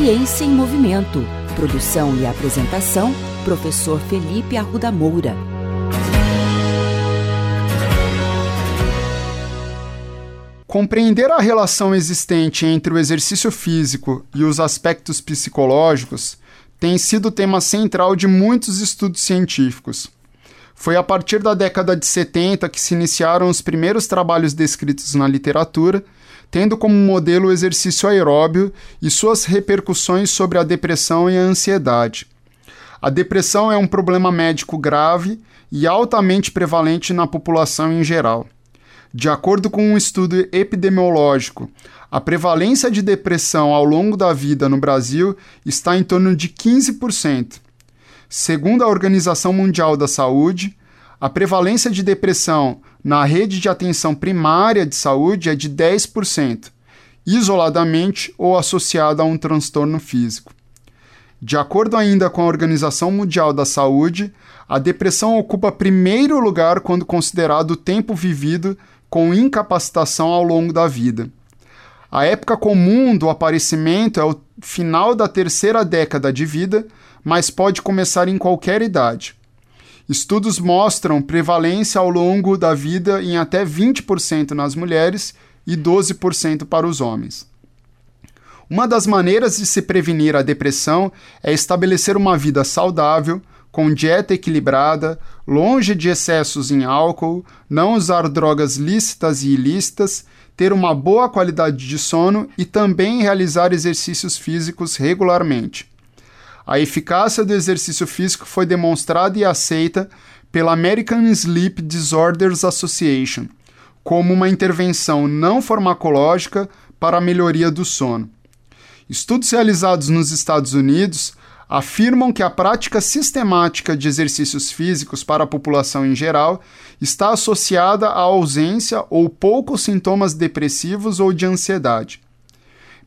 Ciência em Movimento. Produção e apresentação, professor Felipe Arruda Moura. Compreender a relação existente entre o exercício físico e os aspectos psicológicos tem sido tema central de muitos estudos científicos. Foi a partir da década de 70 que se iniciaram os primeiros trabalhos descritos na literatura, tendo como modelo o exercício aeróbio e suas repercussões sobre a depressão e a ansiedade. A depressão é um problema médico grave e altamente prevalente na população em geral. De acordo com um estudo epidemiológico, a prevalência de depressão ao longo da vida no Brasil está em torno de 15%. Segundo a Organização Mundial da Saúde, a prevalência de depressão na rede de atenção primária de saúde é de 10%, isoladamente ou associada a um transtorno físico. De acordo ainda com a Organização Mundial da Saúde, a depressão ocupa primeiro lugar quando considerado o tempo vivido com incapacitação ao longo da vida. A época comum do aparecimento é o final da terceira década de vida, mas pode começar em qualquer idade. Estudos mostram prevalência ao longo da vida em até 20% nas mulheres e 12% para os homens. Uma das maneiras de se prevenir a depressão é estabelecer uma vida saudável, com dieta equilibrada, longe de excessos em álcool, não usar drogas lícitas e ilícitas, ter uma boa qualidade de sono e também realizar exercícios físicos regularmente. A eficácia do exercício físico foi demonstrada e aceita pela American Sleep Disorders Association como uma intervenção não farmacológica para a melhoria do sono. Estudos realizados nos Estados Unidos afirmam que a prática sistemática de exercícios físicos para a população em geral está associada à ausência ou poucos sintomas depressivos ou de ansiedade.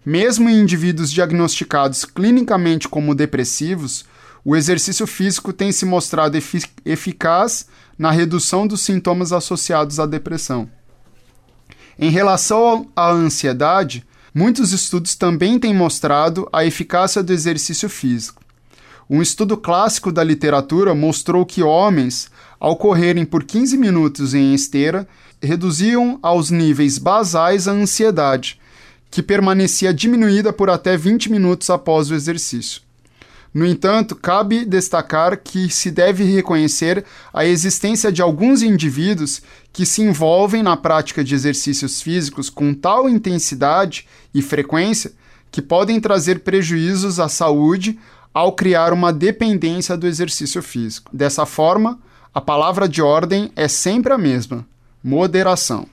Mesmo em indivíduos diagnosticados clinicamente como depressivos, o exercício físico tem se mostrado efic eficaz na redução dos sintomas associados à depressão. Em relação à ansiedade, muitos estudos também têm mostrado a eficácia do exercício físico. Um estudo clássico da literatura mostrou que homens, ao correrem por 15 minutos em esteira, reduziam aos níveis basais a ansiedade, que permanecia diminuída por até 20 minutos após o exercício. No entanto, cabe destacar que se deve reconhecer a existência de alguns indivíduos que se envolvem na prática de exercícios físicos com tal intensidade e frequência que podem trazer prejuízos à saúde ao criar uma dependência do exercício físico. Dessa forma, a palavra de ordem é sempre a mesma: moderação.